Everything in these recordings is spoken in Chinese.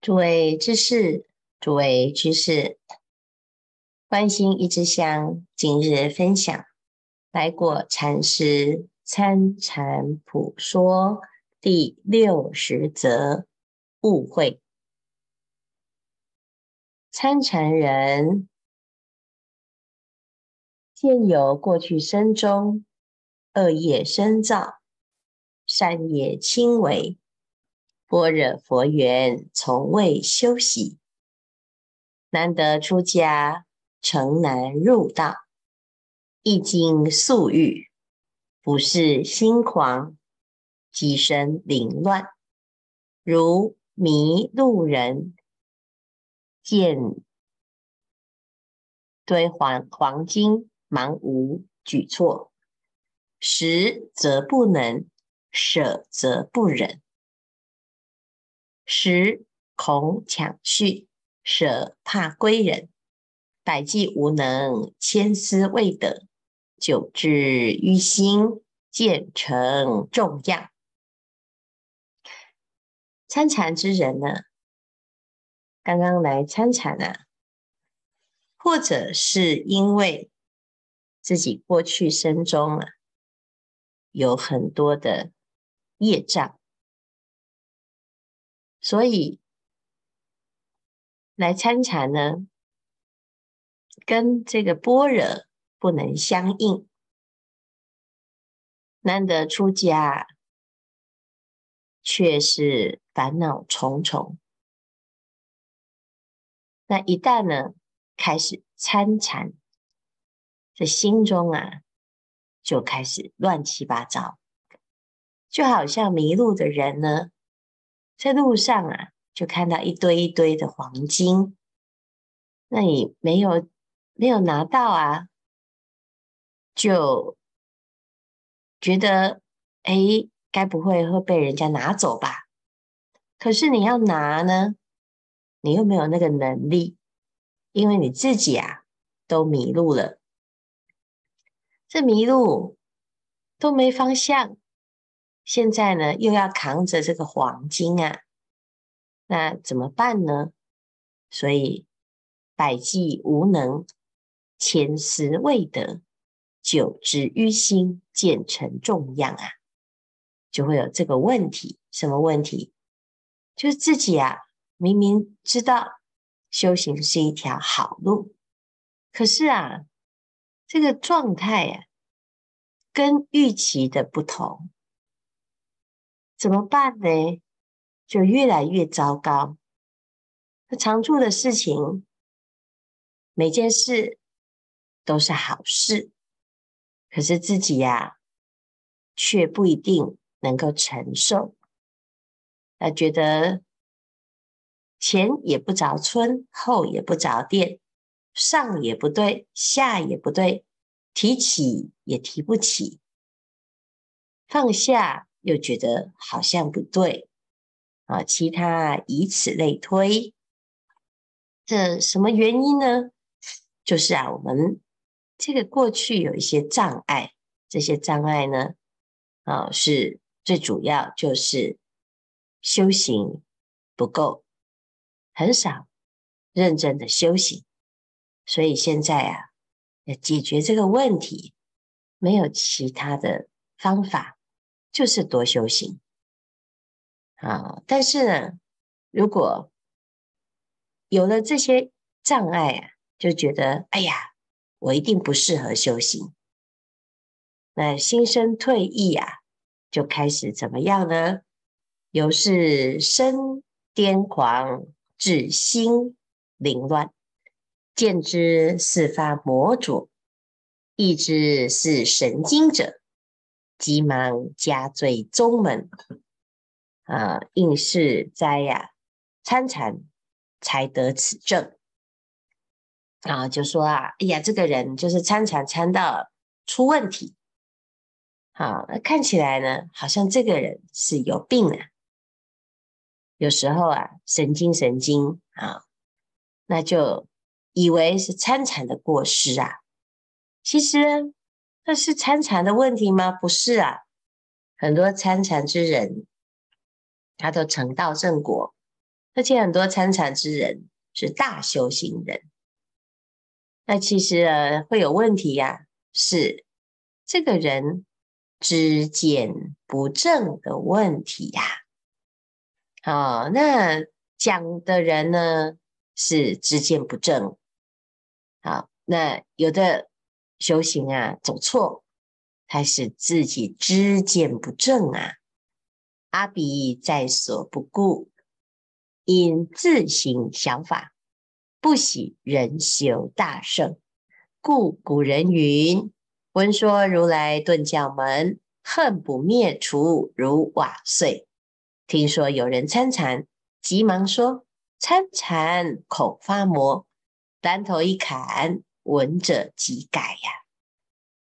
诸位居士，诸位居士，观心一支香，今日分享来果禅师参禅普说第六十则误会。参禅人见有过去生中恶业深造，善业轻微。般若佛缘从未修习，难得出家，诚难入道。一经宿遇，不是心狂，即生凌乱，如迷路人见堆黄黄金，茫无举措，拾则不能，舍则不忍。拾恐抢去，舍怕归人，百计无能，千思未得，久滞于心，渐成重样。参禅之人呢，刚刚来参禅啊，或者是因为自己过去生中啊，有很多的业障。所以来参禅呢，跟这个般若不能相应，难得出家，却是烦恼重重。那一旦呢，开始参禅，这心中啊，就开始乱七八糟，就好像迷路的人呢。在路上啊，就看到一堆一堆的黄金，那你没有没有拿到啊，就觉得哎，该不会会被人家拿走吧？可是你要拿呢，你又没有那个能力，因为你自己啊都迷路了，这迷路都没方向。现在呢，又要扛着这个黄金啊，那怎么办呢？所以百计无能，千思未得，久之于心，渐成重样啊，就会有这个问题。什么问题？就是自己啊，明明知道修行是一条好路，可是啊，这个状态啊，跟预期的不同。怎么办呢？就越来越糟糕。他常做的事情，每件事都是好事，可是自己呀、啊，却不一定能够承受。他觉得前也不着村，后也不着店，上也不对，下也不对，提起也提不起，放下。又觉得好像不对啊，其他以此类推，这什么原因呢？就是啊，我们这个过去有一些障碍，这些障碍呢，啊，是最主要就是修行不够，很少认真的修行，所以现在啊，要解决这个问题，没有其他的方法。就是多修行啊！但是呢，如果有了这些障碍啊，就觉得哎呀，我一定不适合修行。那心生退意啊，就开始怎么样呢？由是生癫狂，至心凌乱，见之似发魔主，意之似神经者。急忙加罪宗门，啊，应是哉呀，参禅才得此证。啊，就说啊，哎呀，这个人就是参禅参到出问题，好，那看起来呢，好像这个人是有病啊。有时候啊，神经神经啊，那就以为是参禅的过失啊，其实。那是参禅的问题吗？不是啊，很多参禅之人，他都成道正果，而且很多参禅之人是大修行人，那其实呃会有问题呀、啊，是这个人知见不正的问题呀、啊。好，那讲的人呢是知见不正，好，那有的修行啊走错，还是自己知见不正啊。阿鼻在所不顾。因自行想法，不喜人修大圣，故古人云：“闻说如来顿教门，恨不灭除如瓦碎。”听说有人参禅，急忙说：“参禅恐发魔。”当头一砍，闻者即改呀。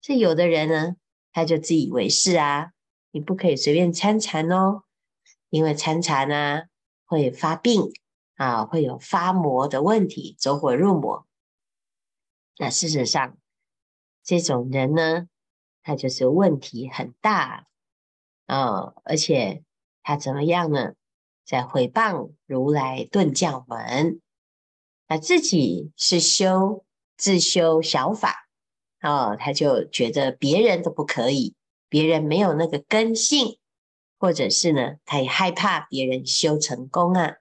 这有的人呢，他就自以为是啊，你不可以随便参禅哦，因为参禅呢。会发病啊，会有发魔的问题，走火入魔。那事实上，这种人呢，他就是问题很大啊，而且他怎么样呢？在毁谤如来顿教门，那自己是修自修小法哦，他就觉得别人都不可以，别人没有那个根性。或者是呢，他也害怕别人修成功啊。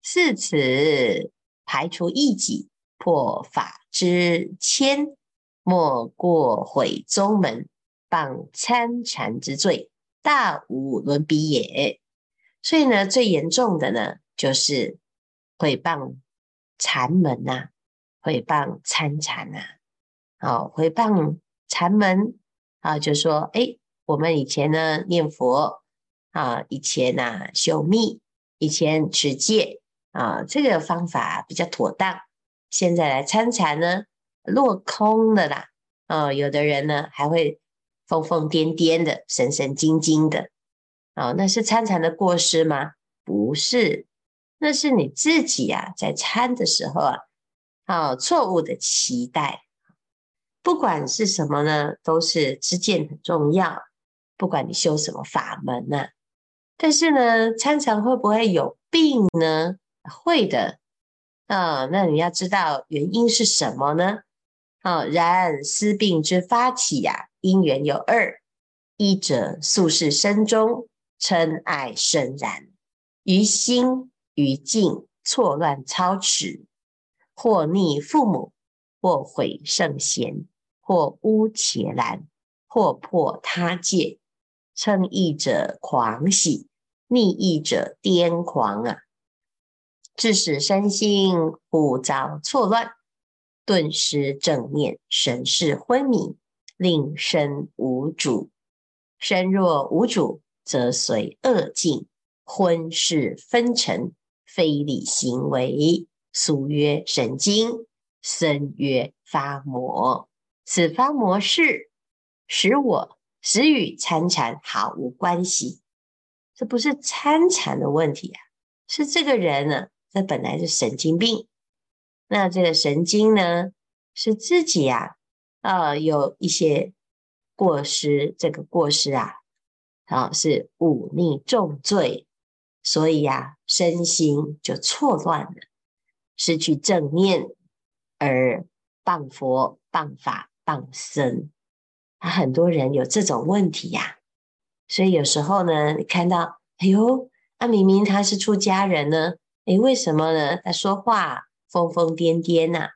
是此排除异己，破法之谦，莫过毁宗门，谤参禅之罪，大无伦比也。所以呢，最严重的呢，就是毁谤禅门呐、啊，毁谤参禅呐。好，毁谤禅门啊，就说诶我们以前呢念佛啊，以前呐修密，以前持戒啊，这个方法比较妥当。现在来参禅呢，落空了啦。啊，有的人呢还会疯疯癫癫的、神神经经的。啊，那是参禅的过失吗？不是，那是你自己啊，在参的时候啊，啊，错误的期待。不管是什么呢，都是知见很重要。不管你修什么法门呐、但是呢，参禅会不会有病呢？会的啊。那你要知道原因是什么呢？啊，然思病之发起呀、因缘有二：一者宿世生中嗔爱深然，于心于境错乱超持，或逆父母，或毁圣贤，或污伽蓝，或破他戒。称义者狂喜，逆义者癫狂啊！致使身心五遭错乱，顿失正念，神识昏迷，令身无主。身若无主，则随恶境，昏识纷陈，非理行为，俗曰神经，僧曰发魔。此发魔事，使我。实与参禅毫无关系，这不是参禅的问题啊，是这个人呢，这本来是神经病。那这个神经呢，是自己呀，啊，有一些过失，这个过失啊，啊是忤逆重罪，所以呀，身心就错乱了，失去正念，而谤佛、谤法、谤僧。啊，很多人有这种问题呀、啊，所以有时候呢，你看到，哎呦，啊，明明他是出家人呢，诶，为什么呢？他说话疯疯癫癫呐？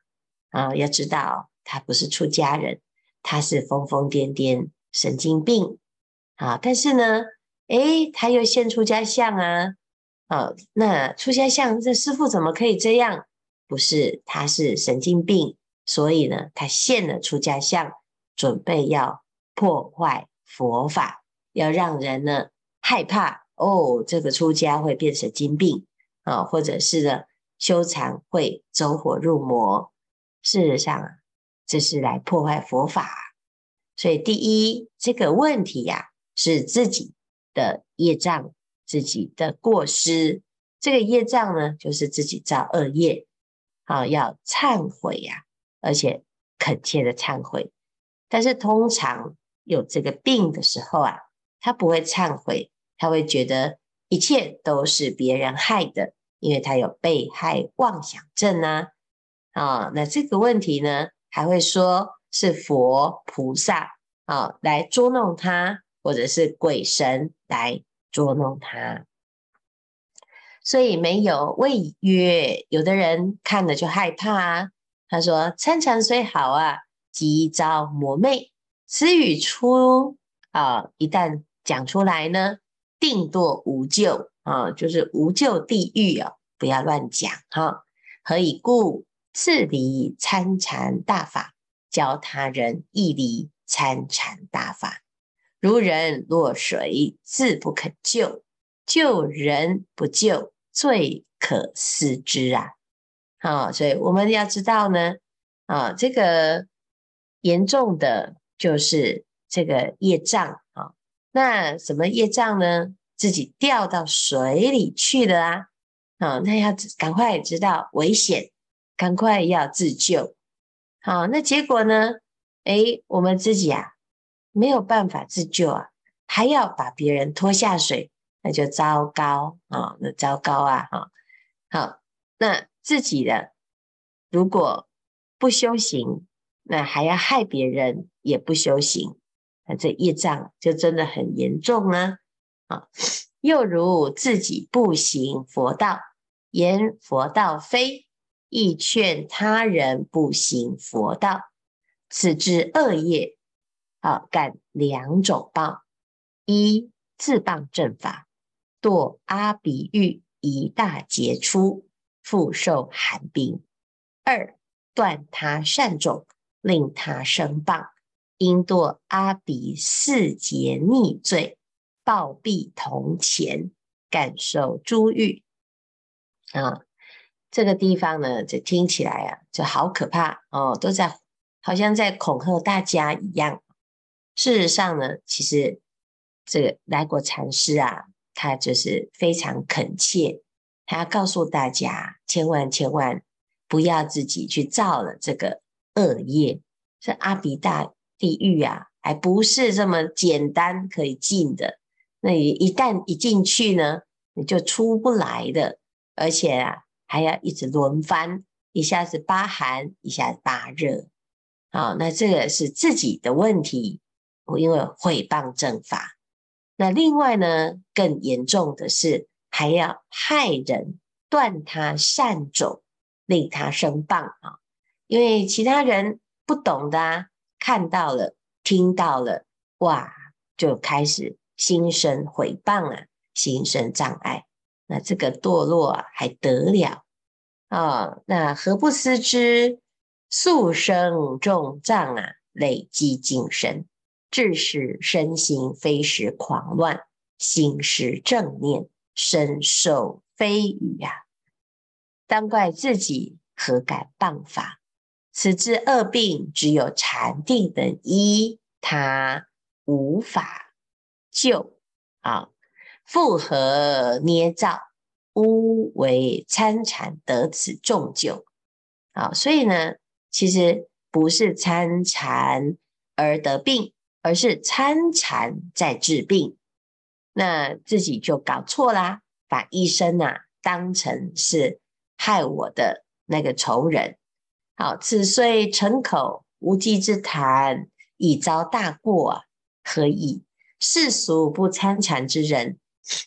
啊，要知道他不是出家人，他是疯疯癫癫、神经病啊。但是呢，诶，他又现出家相啊，啊，那出家相，这师父怎么可以这样？不是，他是神经病，所以呢，他现了出家相。准备要破坏佛法，要让人呢害怕哦，这个出家会变神经病啊，或者是呢修禅会走火入魔。事实上啊，这是来破坏佛法。所以，第一，这个问题呀、啊，是自己的业障，自己的过失。这个业障呢，就是自己造恶业，啊，要忏悔呀、而且恳切的忏悔。但是通常有这个病的时候啊，他不会忏悔，他会觉得一切都是别人害的，因为他有被害妄想症啊。啊，那这个问题呢，还会说是佛菩萨啊来捉弄他，或者是鬼神来捉弄他。所以没有谓曰，有的人看了就害怕啊。他说：“参禅虽好啊，即遭魔魅。此语出啊，一旦讲出来呢，定堕无救啊，就是无救地狱啊！不要乱讲哈。何以故？自离参禅大法，教他人亦离参禅大法。如人落水，自不肯救。”救人不救，罪可思之啊！好，所以我们要知道呢，啊，这个严重的就是这个业障啊。那什么业障呢？自己掉到水里去了啊！啊，那要赶快知道危险，赶快要自救。好，那结果呢？诶，我们自己啊，没有办法自救啊，还要把别人拖下水。那就糟糕啊！那糟糕啊！哈，好，那自己的如果不修行，那还要害别人，也不修行，那这业障就真的很严重呢。啊，又如自己不行佛道，言佛道非，亦劝他人不行佛道，此之恶业，啊，感两种报：一自谤正法。堕阿鼻狱，一大劫出，复受寒冰；二断他善种，令他生谤，应堕阿鼻四劫逆罪，报必同前，感受诸狱。啊，这个地方呢，就听起来啊，就好可怕哦，都在好像在恐吓大家一样。事实上呢，其实这个来果禅师啊。他就是非常恳切，他要告诉大家，千万千万不要自己去造了这个恶业。这阿鼻大地狱啊，还不是这么简单可以进的。那你一旦一进去呢，你就出不来的，而且啊，还要一直轮番，一下子发寒，一下子发热。好，那这个是自己的问题，我因为毁谤正法。那另外呢，更严重的是还要害人，断他善种，令他生谤啊！因为其他人不懂的啊，看到了、听到了，哇，就开始心生毁谤啊，心生障碍。那这个堕落啊，还得了啊？那何不思之？速生重障啊，累积尽身。致使身心非时狂乱，心失正念，身受非语呀、啊！当怪自己何敢谤法？此之恶病，只有禅定等医，他无法救啊！复何捏造？乌为参禅得此重救啊！所以呢，其实不是参禅而得病。而是参禅在治病，那自己就搞错啦，把医生呐、啊、当成是害我的那个仇人。好，此虽逞口无稽之谈，已遭大过！何以世俗不参禅之人，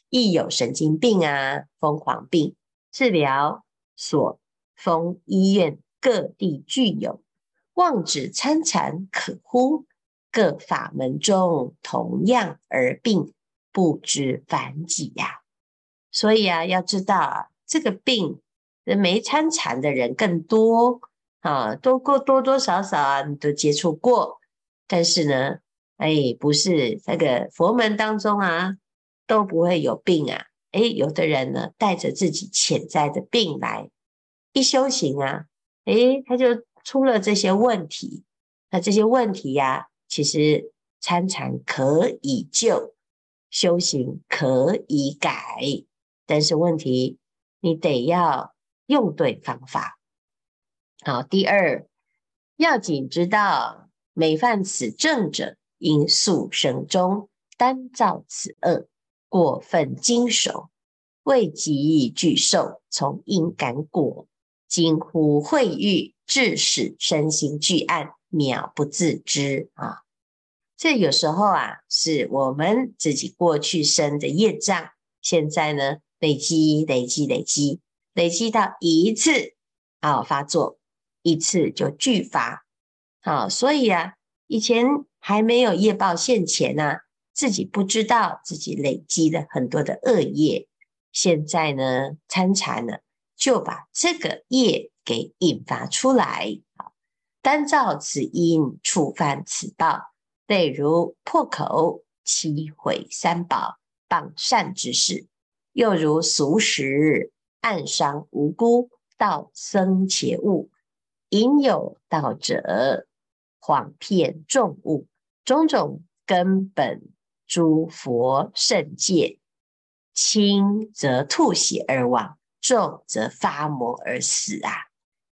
亦有神经病啊、疯狂病？治疗所封医院各地俱有，妄指参禅可乎？各法门中同样而病，不知凡几呀、所以啊，要知道啊，这个病没参禅的人更多啊，多过多多少少啊，你都接触过。但是呢，哎，不是那个佛门当中啊，都不会有病啊。哎，有的人呢，带着自己潜在的病来一修行啊，哎，他就出了这些问题。那这些问题呀、其实参禅可以救，修行可以改，但是问题你得要用对方法。好，第二要紧知道，每犯此正者，应速生中单造此恶，过分经手，未及以具受，从因感果，惊呼会遇，致使身心俱暗，渺不自知啊！这有时候啊，是我们自己过去生的业障，现在呢累积、累积、累积，累积到一次啊发作，一次就巨发。好，所以啊，以前还没有业报现前呢、啊，自己不知道自己累积了很多的恶业，现在呢参禅了，就把这个业给引发出来。好，单照此因，触犯此报，类如破口七毁三宝，谤善之事；又如俗食暗伤无辜，盗僧伽物，引诱道者。谎骗众物，种种根本诸佛圣戒，轻则吐血而亡，重则发魔而死啊！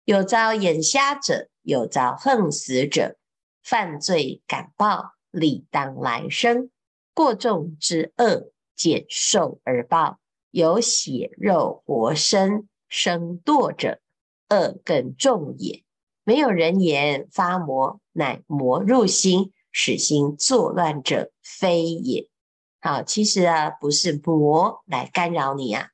有遭眼瞎者，有遭横死者，犯罪感报，理当来生。过重之恶，减寿而报，有血肉活生生堕者，恶更重也。没有人言发魔，乃魔入心，使心作乱者，非也。好，其实啊，不是魔来干扰你啊，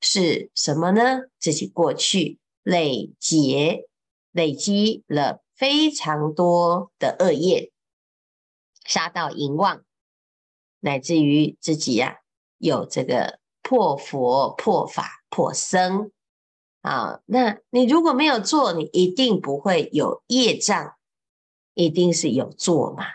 是什么呢？自己过去累劫累积了非常多的恶业，杀盗淫妄，乃至于自己呀、有这个破佛、破法、破僧。啊，那你如果没有做，你一定不会有业障，一定是有做嘛，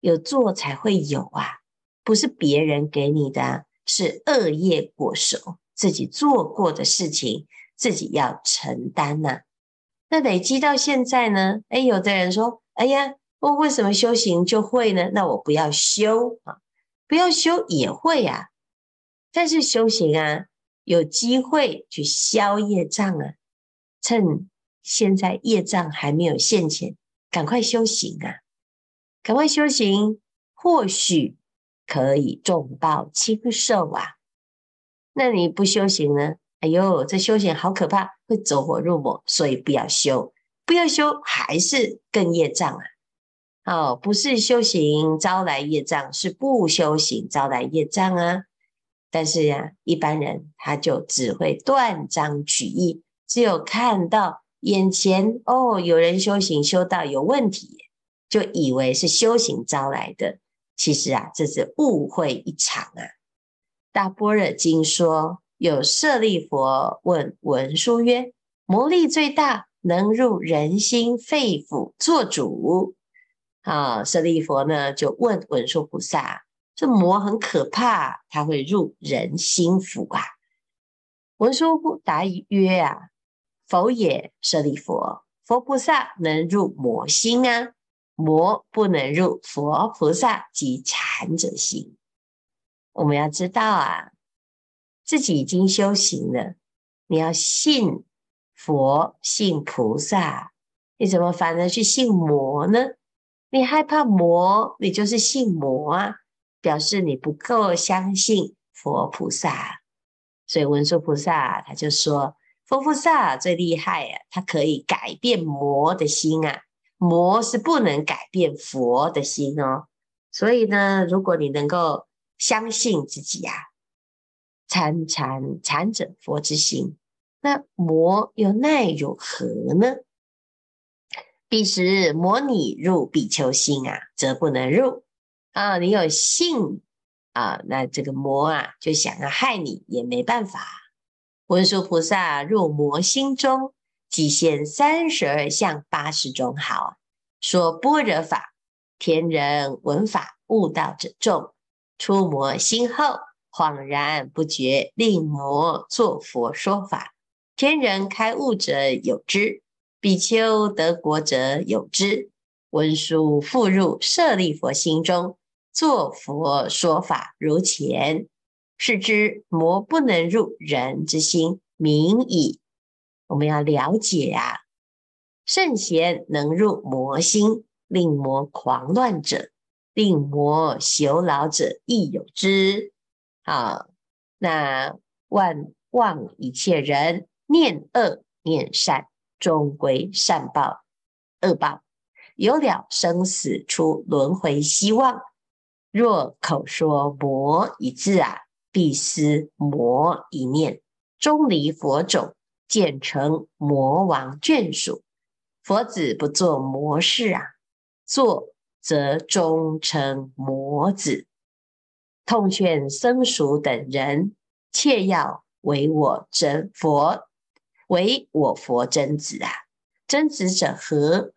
有做才会有啊，不是别人给你的，是恶业果熟，自己做过的事情，自己要承担呐、那累积到现在呢？哎，有的人说，哎呀，我为什么修行就会呢？那我不要修啊，不要修也会啊，但是修行啊。有机会去消业障啊！趁现在业障还没有现前，赶快修行啊！赶快修行，或许可以重报轻受啊！那你不修行呢？哎呦，这修行好可怕，会走火入魔，所以不要修，不要修，还是更业障啊！哦，不是修行招来业障，是不修行招来业障啊！但是呀，一般人他就只会断章取义，只有看到眼前哦，有人修行修到有问题，就以为是修行招来的。其实啊，这是误会一场啊。大般若经说，有舍利佛问文殊曰：“魔力最大，能入人心肺腑作主。”啊，舍利佛呢就问文殊菩萨。这魔很可怕，它会入人心腑啊！文殊答曰：“啊，否也，舍利弗，佛菩萨能入魔心啊，魔不能入佛菩萨及禅者心。我们要知道啊，自己已经修行了，你要信佛、信菩萨，你怎么反而去信魔呢？你害怕魔，你就是信魔啊！”表示你不够相信佛菩萨，所以文殊菩萨他就说：“佛菩萨最厉害啊，他可以改变魔的心啊，魔是不能改变佛的心哦。所以呢，如果你能够相信自己啊，参禅禅者佛之心，那魔又奈如何呢？彼时魔拟入比丘心啊，则不能入。”啊，你有信啊，那这个魔啊就想要害你也没办法。文殊菩萨入魔心中，即现三十二相八十种好，说般若法，天人闻法悟道者众。出魔心后，恍然不觉，令魔作佛说法。天人开悟者有之，比丘得国者有之。文殊复入舍利弗心中。作佛说法如前，是知魔不能入人之心，明矣。我们要了解啊，圣贤能入魔心，令魔狂乱者，令魔朽老者亦有之。好，那万望一切人，念恶念善，终归善报恶报，有了生死出轮回希望。若口说魔一字啊，必思魔一念，终离佛种，渐成魔王眷属。佛子不做魔事啊，做则终成魔子。痛劝僧俗等人，切要为我真佛，为我佛真子啊！真子者何？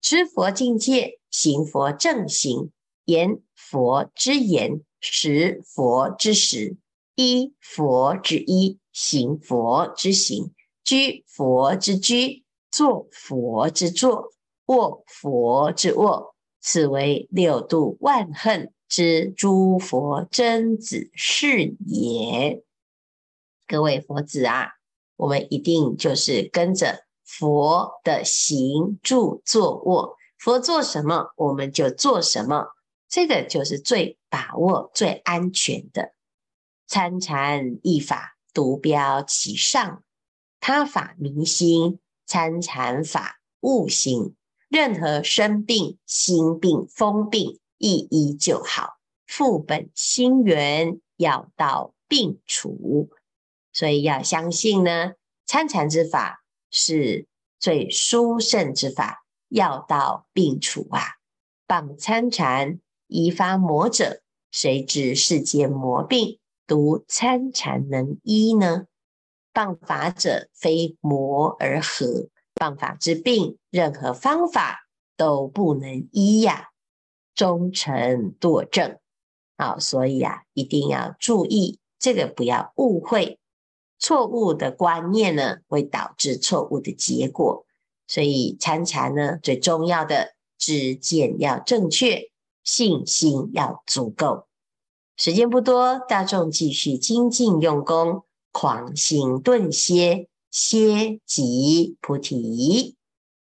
知佛境界，行佛正行，言佛之言，食佛之食，依佛之依，行佛之行，居佛之居，坐佛之坐，卧佛之卧，此为六度万恨知诸佛真子是也。各位佛子啊，我们一定就是跟着佛的行住坐卧，佛做什么我们就做什么。这个就是最把握、最安全的。参禅一法，独标其上；他法明心，参禅法悟心。任何生病、心病、风病，一医就好。复本心源，药到病除。所以要相信呢，参禅之法是最殊胜之法，药到病除啊！谤参禅。宜发魔者，谁知世间魔病，独参禅能医呢？谤法者非魔而何？谤法之病，任何方法都不能医呀，终成堕正。好，所以啊，一定要注意这个，不要误会错误的观念呢，会导致错误的结果。所以参禅呢，最重要的知见要正确。信心要足够，时间不多，大众继续精进用功，狂心顿歇，歇即菩提。